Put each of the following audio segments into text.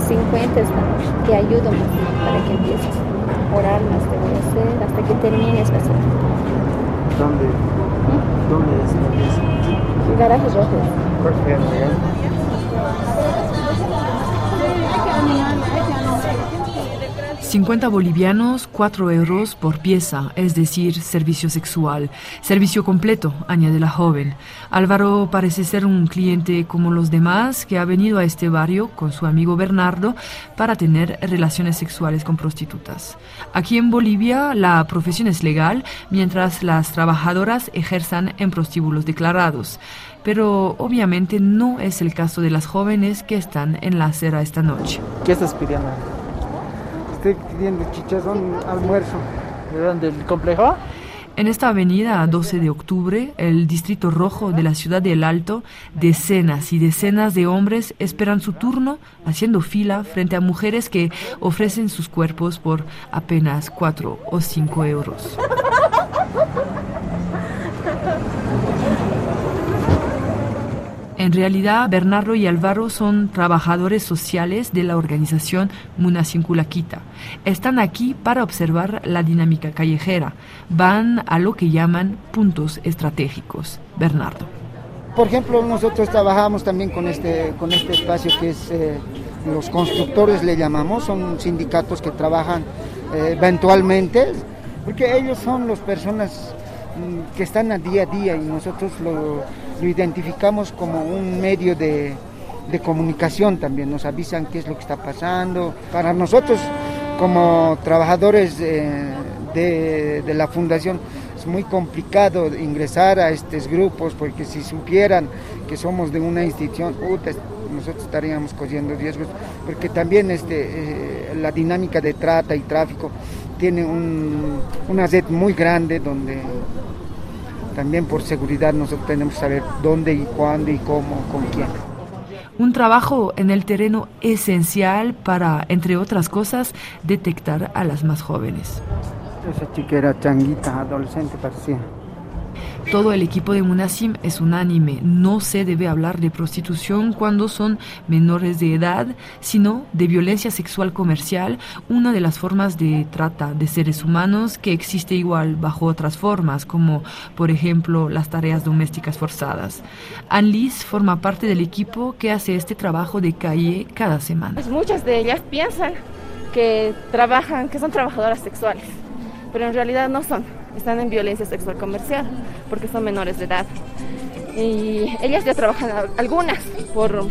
150 están, te ayudo más para que empieces. Orar más te voy a hacer hasta que termines hacer. ¿Dónde? ¿Mm? ¿Dónde es la iglesia? Garajes rojos. 50 bolivianos, 4 euros por pieza, es decir, servicio sexual. Servicio completo, añade la joven. Álvaro parece ser un cliente como los demás que ha venido a este barrio con su amigo Bernardo para tener relaciones sexuales con prostitutas. Aquí en Bolivia la profesión es legal mientras las trabajadoras ejerzan en prostíbulos declarados pero obviamente no es el caso de las jóvenes que están en la acera esta noche. ¿Qué estás pidiendo? Estoy pidiendo chicharrón almuerzo. ¿De dónde? ¿El complejo? En esta avenida 12 de octubre, el distrito rojo de la ciudad de El Alto, decenas y decenas de hombres esperan su turno haciendo fila frente a mujeres que ofrecen sus cuerpos por apenas 4 o 5 euros. En realidad, Bernardo y Álvaro son trabajadores sociales de la organización Munacinculaquita. Están aquí para observar la dinámica callejera. Van a lo que llaman puntos estratégicos. Bernardo. Por ejemplo, nosotros trabajamos también con este, con este espacio que es eh, los constructores, le llamamos, son sindicatos que trabajan eh, eventualmente, porque ellos son las personas mm, que están a día a día y nosotros lo lo identificamos como un medio de, comunicación también, nos avisan qué es lo que está pasando. Para nosotros, como trabajadores de, la fundación, es muy complicado ingresar a estos grupos porque si supieran que somos de una institución, nosotros estaríamos cogiendo riesgos, porque también este, eh, la dinámica de trata y tráfico tiene una red muy grande donde también por seguridad nosotros tenemos que saber dónde y cuándo y cómo, con quién. Un trabajo en el terreno esencial para, entre otras cosas, detectar a las más jóvenes. Esa chica era changuita, adolescente parecía. Todo el equipo de Munasim es unánime. No se debe hablar de prostitución cuando son menores de edad, sino de violencia sexual comercial, una de las formas de trata de seres humanos que existe igual bajo otras formas, como por ejemplo las tareas domésticas forzadas. Anne-Liz forma parte del equipo que hace este trabajo de calle cada semana. Pues muchas de ellas piensan que trabajan, que son trabajadoras sexuales, pero en realidad no son están en violencia sexual comercial porque son menores de edad. Y ellas ya trabajan algunas por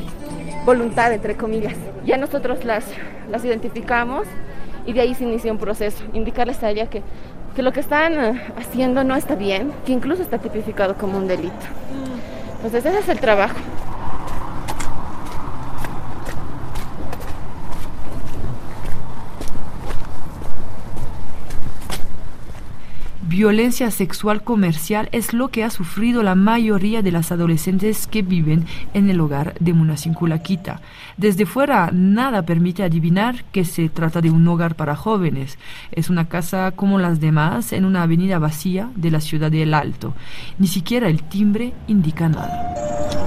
voluntad, entre comillas. Ya nosotros las, las identificamos y de ahí se inicia un proceso, indicarles a ellas que, que lo que están eh, haciendo no está bien, que incluso está tipificado como un delito. Entonces ese es el trabajo. Violencia sexual comercial es lo que ha sufrido la mayoría de las adolescentes que viven en el hogar de Munacinculaquita. Desde fuera nada permite adivinar que se trata de un hogar para jóvenes. Es una casa como las demás en una avenida vacía de la ciudad de El Alto. Ni siquiera el timbre indica nada.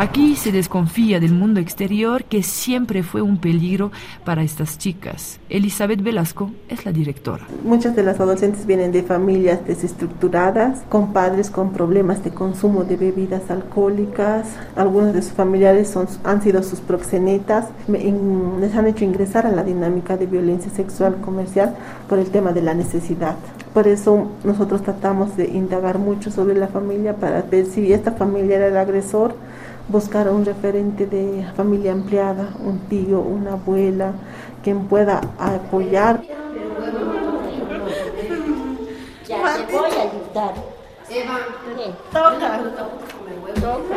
Aquí se desconfía del mundo exterior que siempre fue un peligro para estas chicas. Elizabeth Velasco es la directora. Muchas de las adolescentes vienen de familias desestructuradas, con padres con problemas de consumo de bebidas alcohólicas. Algunos de sus familiares son, han sido sus proxenetas. Les han hecho ingresar a la dinámica de violencia sexual comercial por el tema de la necesidad. Por eso nosotros tratamos de indagar mucho sobre la familia para ver si esta familia era el agresor buscar un referente de familia ampliada, un tío, una abuela, quien pueda apoyar. Ya te voy a ayudar. Eva, toca. Toca.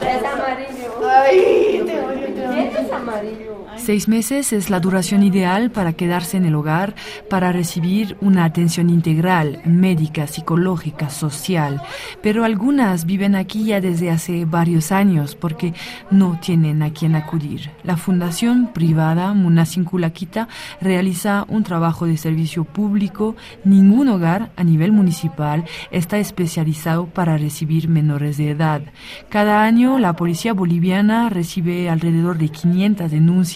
Es amarillo. Ay, te voy a ayudar. Seis meses es la duración ideal para quedarse en el hogar, para recibir una atención integral, médica, psicológica, social. Pero algunas viven aquí ya desde hace varios años porque no tienen a quién acudir. La fundación privada Munasinculakita realiza un trabajo de servicio público. Ningún hogar a nivel municipal está especializado para recibir menores de edad. Cada año la policía boliviana recibe alrededor de 500 denuncias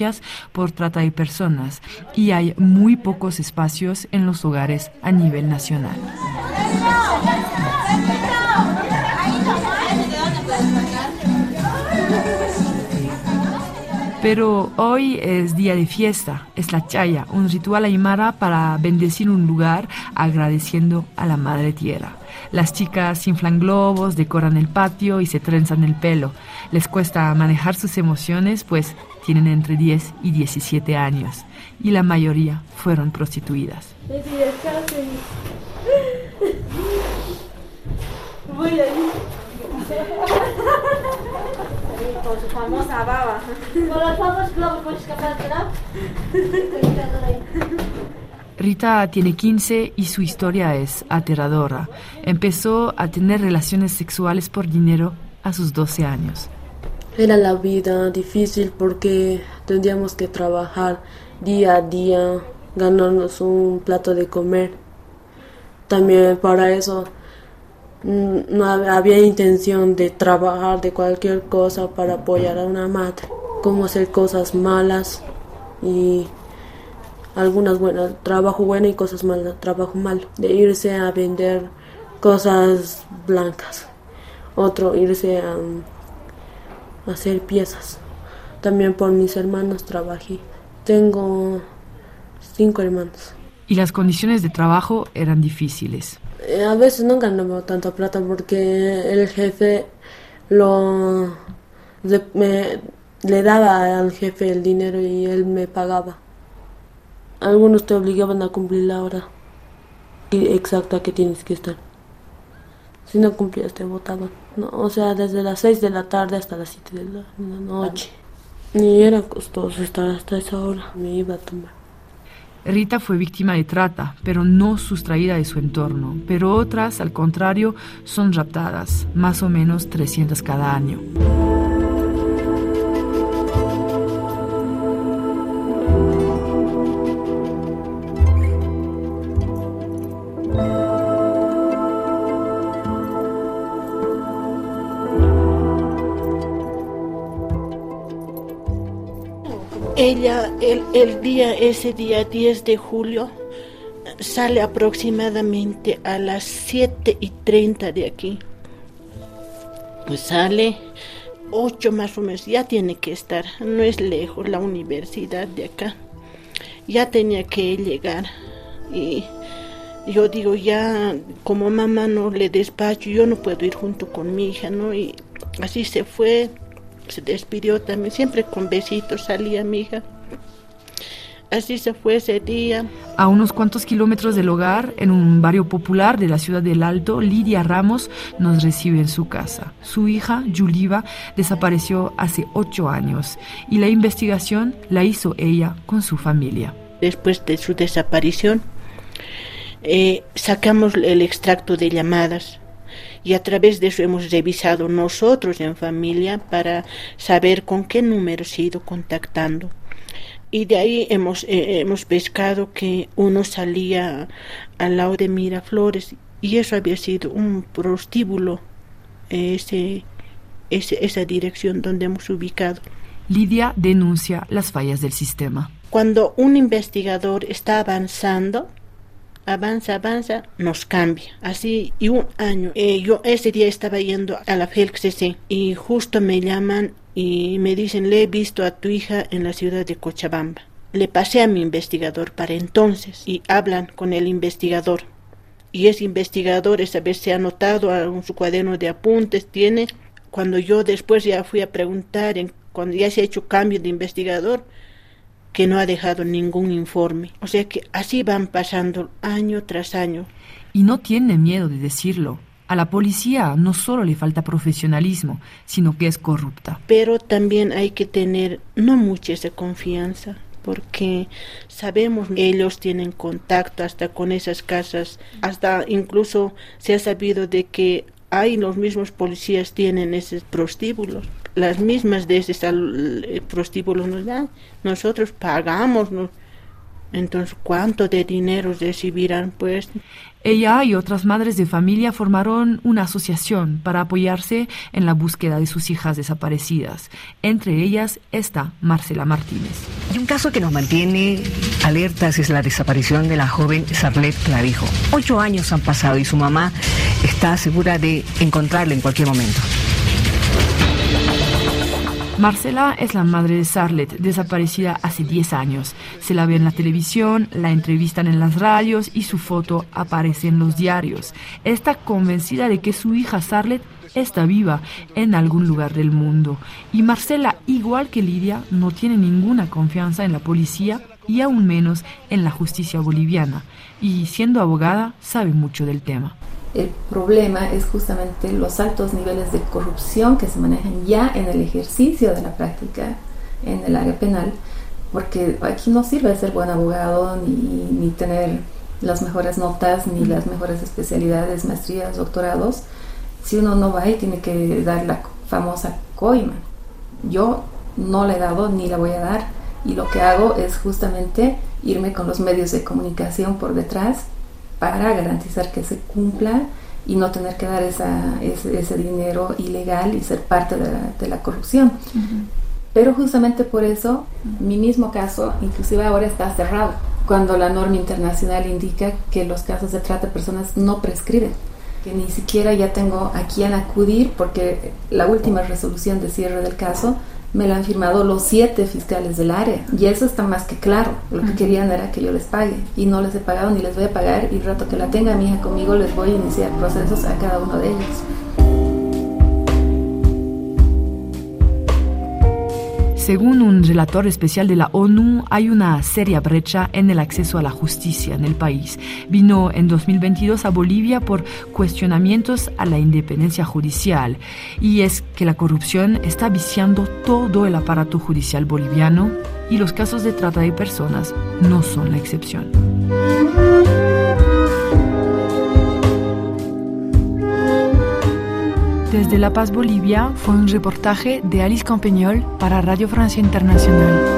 por trata de personas y hay muy pocos espacios en los hogares a nivel nacional. Pero hoy es día de fiesta, es la chaya, un ritual aymara para bendecir un lugar agradeciendo a la madre tierra. Las chicas inflan globos, decoran el patio y se trenzan el pelo. Les cuesta manejar sus emociones, pues tienen entre 10 y 17 años, y la mayoría fueron prostituidas. Con su famosa baba. Con los famosos globos, ¿puedes Rita tiene 15 y su historia es aterradora. Empezó a tener relaciones sexuales por dinero a sus 12 años. Era la vida difícil porque tendríamos que trabajar día a día, ganarnos un plato de comer. También para eso no había intención de trabajar de cualquier cosa para apoyar a una madre, como hacer cosas malas y algunas buenas, trabajo bueno y cosas malas, trabajo malo, de irse a vender cosas blancas, otro irse a, hacer piezas. También por mis hermanos trabajé. Tengo cinco hermanos. Y las condiciones de trabajo eran difíciles. Eh, a veces no ganaba tanta plata porque el jefe lo le daba al jefe el dinero y él me pagaba. Algunos te obligaban a cumplir la hora exacta que tienes que estar. Si no cumplías te votaban. No, o sea, desde las 6 de la tarde hasta las 7 de la, noche. Y era costoso estar hasta esa hora. Me iba a tomar. Rita fue víctima de trata, pero no sustraída de su entorno. Pero otras, al contrario, son raptadas, más o menos 300 cada año. Ella, el, día, ese día 10 de julio, sale aproximadamente a las 7 y 30 de aquí. Pues sale 8 más o menos, ya tiene que estar, no es lejos la universidad de acá. Ya tenía que llegar y yo digo ya como mamá no le despacho, yo no puedo ir junto con mi hija, ¿no? Y así se fue se despidió también, siempre con besitos salía mi hija. Así se fue ese día. A unos cuantos kilómetros del hogar, en un barrio popular de la ciudad del Alto, Lidia Ramos nos recibe en su casa. Su hija, Yuliva, desapareció hace ocho años y la investigación la hizo ella con su familia. Después de su desaparición, eh, sacamos el extracto de llamadas y a través de eso hemos revisado nosotros en familia para saber con qué número se ha ido contactando. Y de ahí hemos, eh, hemos pescado que uno salía al lado de Miraflores y eso había sido un prostíbulo, ese, ese, esa dirección donde hemos ubicado. Lidia denuncia las fallas del sistema. Cuando un investigador está avanzando, avanza, avanza, nos cambia. Así, y un año. Eh, yo ese día estaba yendo a la FELCCC y justo me llaman y me dicen, le he visto a tu hija en la ciudad de Cochabamba. Le pasé a mi investigador para entonces y hablan con el investigador. Y ese investigador esa vez se ha anotado en su cuaderno de apuntes, tiene, cuando yo después ya fui a preguntar, cuando ya se ha hecho cambio de investigador, que no ha dejado ningún informe. O sea que así van pasando año tras año. Y no tiene miedo de decirlo. A la policía no solo le falta profesionalismo, sino que es corrupta. Pero también hay que tener no mucha esa confianza porque sabemos ellos tienen contacto hasta con esas casas, hasta incluso se ha sabido de que hay los mismos policías tienen esos prostíbulos, las mismas de esos eh, prostíbulos nos dan, nosotros pagamos, entonces ¿cuánto de dinero recibirán pues? Ella y otras madres de familia formaron una asociación para apoyarse en la búsqueda de sus hijas desaparecidas. Entre ellas está Marcela Martínez. Y un caso que nos mantiene alertas es la desaparición de la joven Sarlet Clavijo. Ocho años han pasado y su mamá está segura de encontrarla en cualquier momento. Marcela es la madre de Sarlet, desaparecida hace 10 años. Se la ve en la televisión, la entrevistan en las radios y su foto aparece en los diarios. Está convencida de que su hija Sarlet está viva en algún lugar del mundo. Y Marcela, igual que Lidia, no tiene ninguna confianza en la policía y aún menos en la justicia boliviana. Y siendo abogada, sabe mucho del tema. El problema es justamente los altos niveles de corrupción que se manejan ya en el ejercicio de la práctica en el área penal, porque aquí no sirve ser buen abogado ni, ni tener las mejores notas ni las mejores especialidades, maestrías, doctorados, si uno no va y tiene que dar la famosa coima. Yo no la he dado ni la voy a dar y lo que hago es justamente irme con los medios de comunicación por detrás para garantizar que se cumpla y no tener que dar esa, ese, dinero ilegal y ser parte de la, corrupción. Pero justamente por eso, mi mismo caso, inclusive ahora está cerrado, cuando la norma internacional indica que los casos de trata de personas no prescriben, que ni siquiera ya tengo a quién acudir porque la última resolución de cierre del caso me la han firmado los siete fiscales del área. Y eso está más que claro. Lo que querían era que yo les pague. Y no les he pagado ni les voy a pagar. Y el rato que la tenga mi hija conmigo, les voy a iniciar procesos a cada uno de ellos. Según un relator especial de la ONU, hay una seria brecha en el acceso a la justicia en el país. Vino en 2022 a Bolivia por cuestionamientos a la independencia judicial. Y es que la corrupción está viciando todo el aparato judicial boliviano y los casos de trata de personas no son la excepción. Desde La Paz, Bolivia, fue un reportaje de Alice Campeñol para Radio Francia Internacional.